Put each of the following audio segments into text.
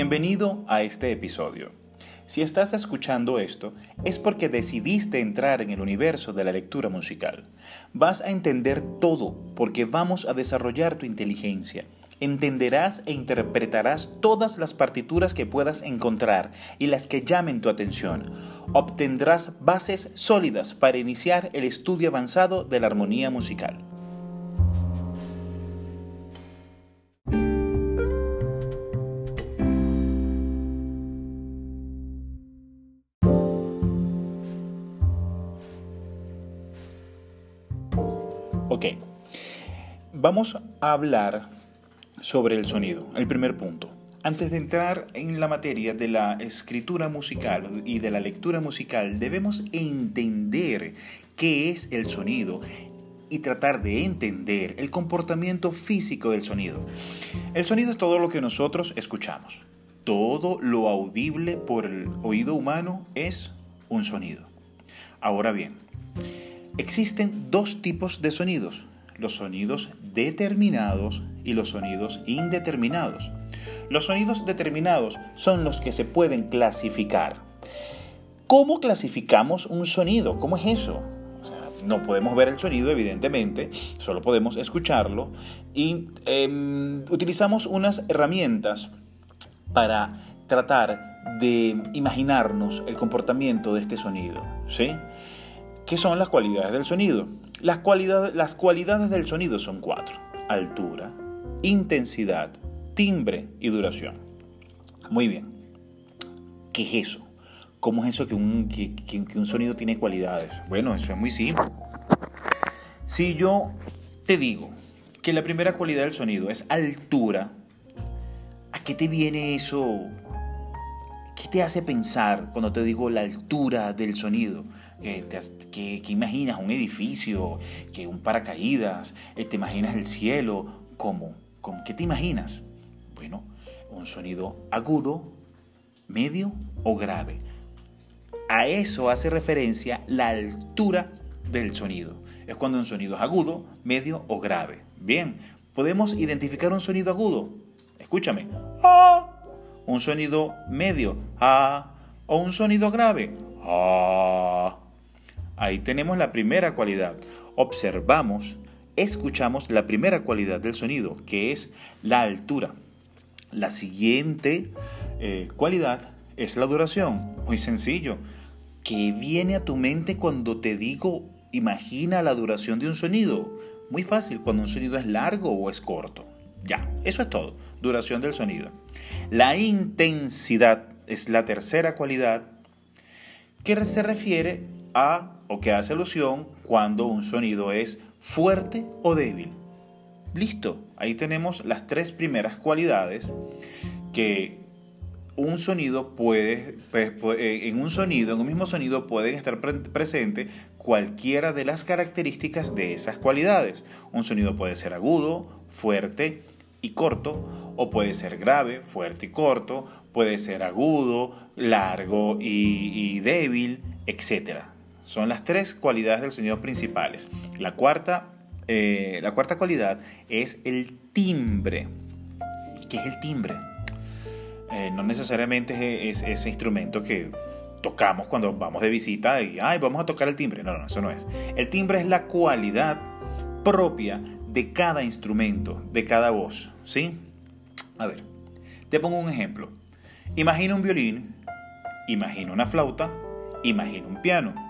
Bienvenido a este episodio. Si estás escuchando esto, es porque decidiste entrar en el universo de la lectura musical. Vas a entender todo porque vamos a desarrollar tu inteligencia. Entenderás e interpretarás todas las partituras que puedas encontrar y las que llamen tu atención. Obtendrás bases sólidas para iniciar el estudio avanzado de la armonía musical. Vamos a hablar sobre el sonido, el primer punto. Antes de entrar en la materia de la escritura musical y de la lectura musical, debemos entender qué es el sonido y tratar de entender el comportamiento físico del sonido. El sonido es todo lo que nosotros escuchamos. Todo lo audible por el oído humano es un sonido. Ahora bien, Existen dos tipos de sonidos, los sonidos determinados y los sonidos indeterminados. Los sonidos determinados son los que se pueden clasificar. ¿Cómo clasificamos un sonido? ¿Cómo es eso? no podemos ver el sonido, evidentemente, solo podemos escucharlo y em, utilizamos unas herramientas para tratar de imaginarnos el comportamiento de este sonido. ¿sí? ¿Qué son las cualidades del sonido? Las cualidades, las cualidades del sonido son cuatro. Altura, intensidad, timbre y duración. Muy bien. ¿Qué es eso? ¿Cómo es eso que un, que, que un sonido tiene cualidades? Bueno, eso es muy simple. Si yo te digo que la primera cualidad del sonido es altura, ¿a qué te viene eso? ¿Qué te hace pensar cuando te digo la altura del sonido? Que, imaginas un edificio, que un paracaídas, eh, te imaginas el cielo, ¿cómo? ¿Cómo? ¿Qué te imaginas? Bueno, un sonido agudo, medio o grave. A eso hace referencia la altura del sonido. Es cuando un sonido es agudo, medio o grave. Bien, podemos identificar un sonido agudo. Escúchame. Ah. Un sonido medio. Ah. O un sonido grave. Ah. Ahí tenemos la primera cualidad. Observamos, escuchamos la primera cualidad del sonido, que es la altura. La siguiente eh, cualidad es la duración. Muy sencillo. ¿Qué viene a tu mente cuando te digo imagina la duración de un sonido? Muy fácil, cuando un sonido es largo o es corto. Ya, eso es todo. Duración del sonido. La intensidad es la tercera cualidad que se refiere a o que hace alusión cuando un sonido es fuerte o débil. Listo, ahí tenemos las tres primeras cualidades que un sonido puede, pues, eh, en un sonido, en un mismo sonido pueden estar presentes cualquiera de las características de esas cualidades. Un sonido puede ser agudo, fuerte y corto, o puede ser grave, fuerte y corto, puede ser agudo, largo y, y débil, etc. Son las tres cualidades del sonido principales. La cuarta, eh, la cuarta cualidad es el timbre. ¿Qué es el timbre? Eh, no necesariamente es, ese instrumento que tocamos cuando vamos de visita y Ay, vamos a tocar el timbre. No, no, eso no es. El timbre es la cualidad propia de cada instrumento, de cada voz. ¿Sí? A ver, te pongo un ejemplo. Imagina un violín, imagina una flauta, imagina un piano.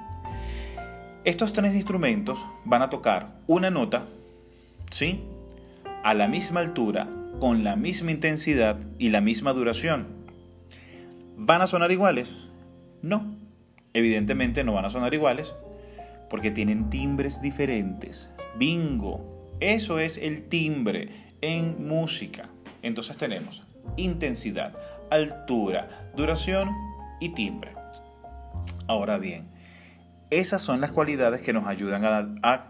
Estos tres instrumentos van a tocar una nota, ¿sí? A la misma altura, con la misma intensidad y la misma duración. ¿Van a sonar iguales? No, evidentemente no van a sonar iguales porque tienen timbres diferentes. Bingo, eso es el timbre en música. Entonces tenemos intensidad, altura, duración y timbre. Ahora bien, esas son las cualidades que nos ayudan a,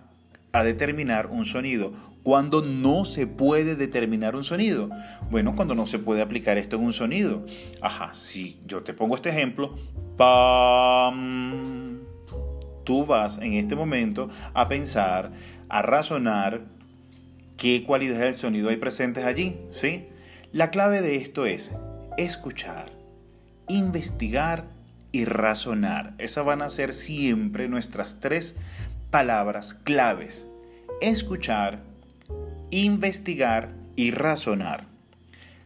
determinar un sonido. ¿Cuándo no se puede determinar un sonido? Bueno, cuando no se puede aplicar esto en un sonido. Ajá, si yo te pongo este ejemplo, tú vas en este momento a pensar, a razonar qué cualidades del sonido hay presentes allí, ¿sí? La clave de esto es escuchar, investigar y razonar. Esas van a ser siempre nuestras tres palabras claves. Escuchar, investigar y razonar.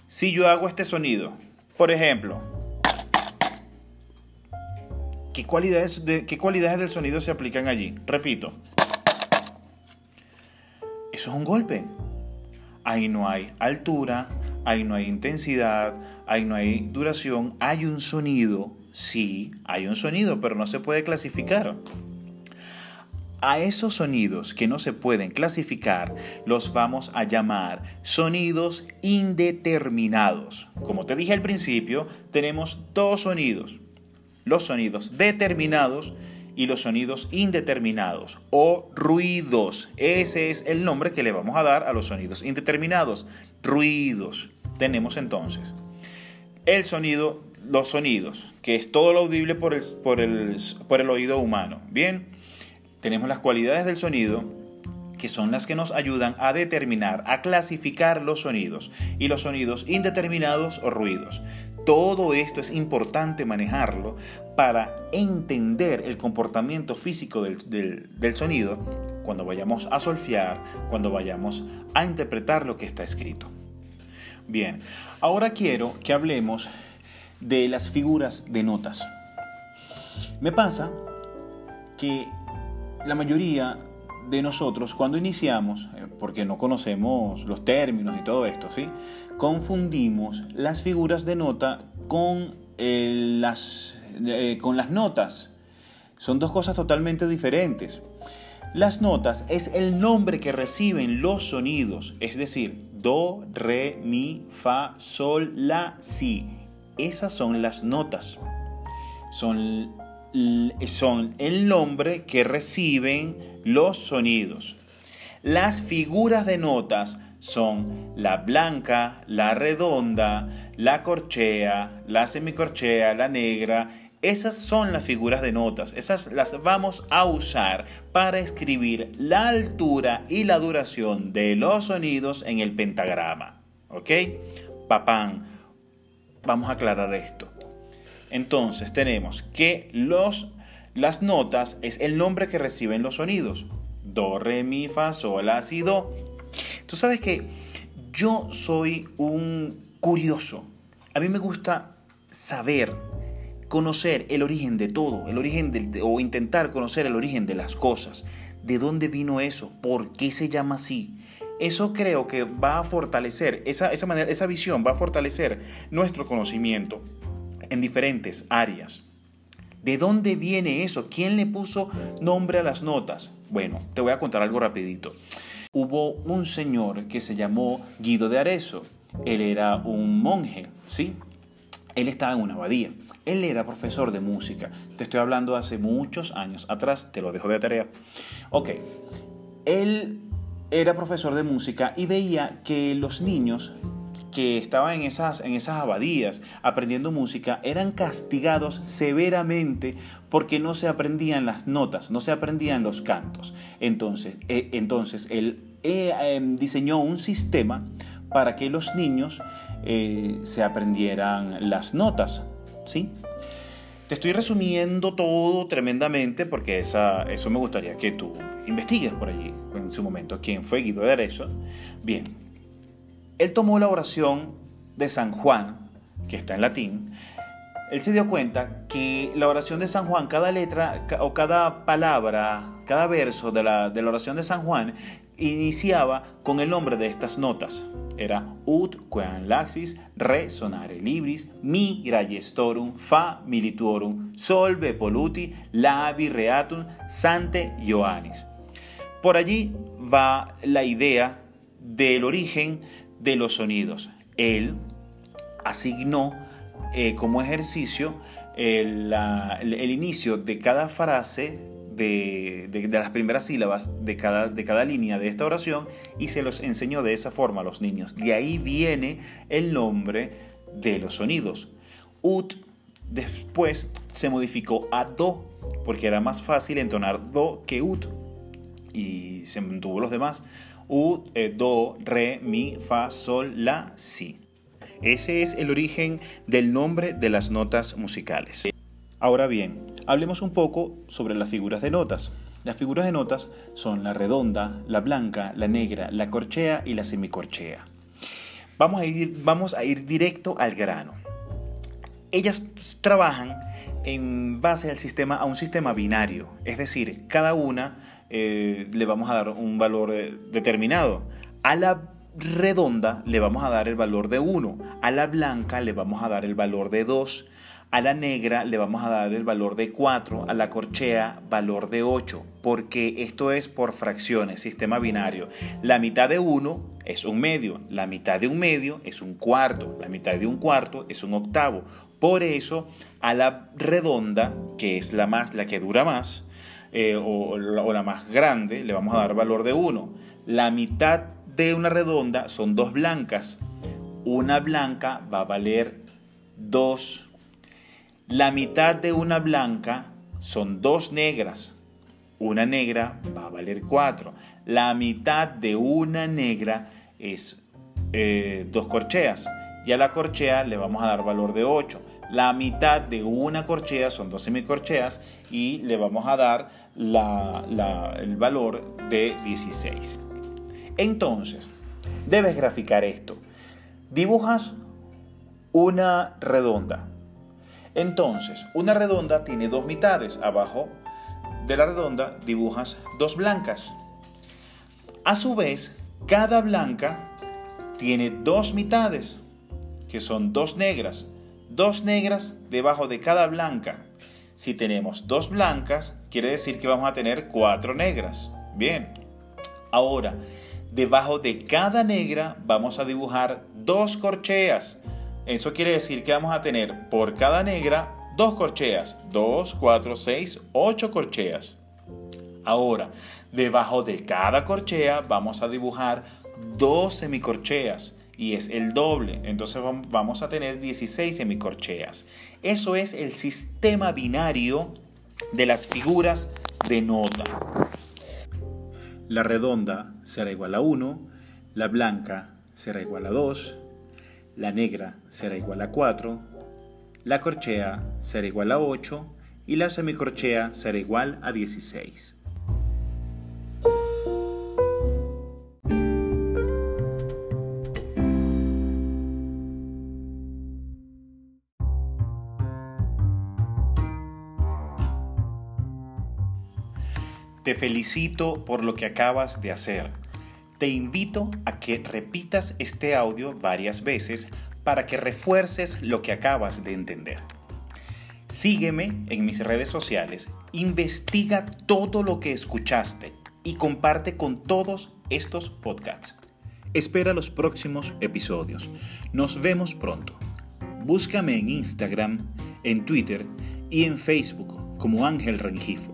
Si yo hago este sonido, por ejemplo, ¿qué cualidades, de, ¿qué cualidades del sonido se aplican allí? Repito, eso es un golpe. Ahí no hay altura, ahí no hay intensidad, ahí no hay duración, hay un sonido, sí, hay un sonido, pero no se puede clasificar. A esos sonidos que no se pueden clasificar los vamos a llamar sonidos indeterminados. Como te dije al principio, tenemos dos sonidos. Los sonidos determinados y los sonidos indeterminados o ruidos. Ese es el nombre que le vamos a dar a los sonidos indeterminados. Ruidos. Tenemos entonces el sonido, los sonidos, que es todo lo audible por el, por el, por el oído humano. Bien tenemos las cualidades del sonido, que son las que nos ayudan a determinar, a clasificar los sonidos y los sonidos indeterminados o ruidos. Todo esto es importante manejarlo para entender el comportamiento físico del, del, sonido cuando vayamos a solfear, cuando vayamos a interpretar lo que está escrito. Bien, ahora quiero que hablemos de las figuras de notas. Me pasa que la mayoría de nosotros cuando iniciamos, eh, porque no conocemos los términos y todo esto, ¿sí? confundimos las figuras de nota con, eh, las, eh, con las notas. Son dos cosas totalmente diferentes. Las notas es el nombre que reciben los sonidos, es decir, do, re, mi, fa, sol, la, si. Esas son las notas. Son son el nombre que reciben los sonidos. Las figuras de notas son la blanca, la redonda, la corchea, la semicorchea, la negra. Esas son las figuras de notas. Esas las vamos a usar para escribir la altura y la duración de los sonidos en el pentagrama. ¿Ok? Papán. Vamos a aclarar esto. Entonces tenemos que los, las notas es el nombre que reciben los sonidos. Do, re, mi, fa, sol, la, si, do. Tú sabes que yo soy un curioso. A mí me gusta saber, conocer el origen de todo, el origen de, o intentar conocer el origen de las cosas. ¿De dónde vino eso? ¿Por qué se llama así? Eso creo que va a fortalecer, esa, esa, manera, esa visión va a fortalecer nuestro conocimiento en diferentes áreas. ¿De dónde viene eso? ¿Quién le puso nombre a las notas? Bueno, te voy a contar algo rapidito. Hubo un señor que se llamó Guido de Arezzo. Él era un monje, ¿sí? Él estaba en una abadía. Él era profesor de música. Te estoy hablando hace muchos años atrás, te lo dejo de tarea. Ok, él era profesor de música y veía que los niños que estaban en esas, en esas abadías aprendiendo música eran castigados severamente porque no se aprendían las notas, no se aprendían los cantos. Entonces, eh, entonces él eh, em, diseñó un sistema para que los niños eh, se aprendieran las notas. ¿sí? Te estoy resumiendo todo tremendamente porque esa, eso me gustaría que tú investigues por allí en su momento. ¿Quién fue Guido de Arezzo? Bien, él tomó la oración de San Juan, que está en latín, él se dio cuenta que la oración de San Juan, cada letra o cada palabra, cada verso de la, de la oración de San Juan, iniciaba con el nombre de estas notas. Era ut, quam laxis, re, sonare libris, mi, grayestorum, fa, milituorum, sol, poluti, labi, reatum, sante, Ioannis. Por allí va la idea del origen de los sonidos. Él asignó eh, como ejercicio el, inicio de cada frase, de, las primeras sílabas de cada, de cada línea de esta oración y se los enseñó de esa forma a los niños. De ahí viene el nombre de los sonidos. Ut después se modificó a do, porque era más fácil entonar do que ut. Y se mantuvo los demás. U, eh, Do, Re, Mi, Fa, Sol, La, Si. Ese es el origen del nombre de las notas musicales. Ahora bien, hablemos un poco sobre las figuras de notas. Las figuras de notas son la redonda, la blanca, la negra, la corchea y la semicorchea. Vamos a ir, vamos a ir directo al grano. Ellas trabajan en base al sistema, a un sistema binario, es decir, cada una eh, le vamos a dar un valor eh, determinado. A la redonda le vamos a dar el valor de 1, a la blanca le vamos a dar el valor de 2, a la negra le vamos a dar el valor de 4, a la corchea valor de 8, porque esto es por fracciones, sistema binario. La mitad de 1 es un medio, la mitad de un medio es un cuarto, la mitad de un cuarto es un octavo. Por eso a la redonda, que es la, más, la que dura más, eh, o, o la más grande, le vamos a dar valor de 1. La mitad de una redonda son dos blancas. Una blanca va a valer 2. La mitad de una blanca son dos negras. Una negra va a valer 4. La mitad de una negra es eh, dos corcheas. Y a la corchea le vamos a dar valor de 8. La mitad de una corchea son dos semicorcheas y le vamos a dar el valor de 16. Entonces, debes graficar esto. Dibujas una redonda. Entonces, una redonda tiene dos mitades. Abajo de la redonda dibujas dos blancas. A su vez, cada blanca tiene dos mitades, que son dos negras. Dos negras debajo de cada blanca. Si tenemos dos blancas, quiere decir que vamos a tener cuatro negras. Bien. Ahora, debajo de cada negra vamos a dibujar dos corcheas. Eso quiere decir que vamos a tener por cada negra dos corcheas. Dos, cuatro, seis, ocho corcheas. Ahora, debajo de cada corchea vamos a dibujar dos semicorcheas y es el doble. Entonces vamos a tener 16 semicorcheas. Eso es el sistema binario de las figuras de nota. La redonda será igual a 1, la blanca será igual a 2, la negra será igual a 4, la corchea será igual a 8 y la semicorchea será igual a 16. Te felicito por lo que acabas de hacer. Te invito a que repitas este audio varias veces para que refuerces lo que acabas de entender. Sígueme en mis redes sociales, investiga todo lo que escuchaste y comparte con todos estos podcasts. Espera los próximos episodios. Nos vemos pronto. Búscame en Instagram, en Twitter y en Facebook como Ángel Rengifo.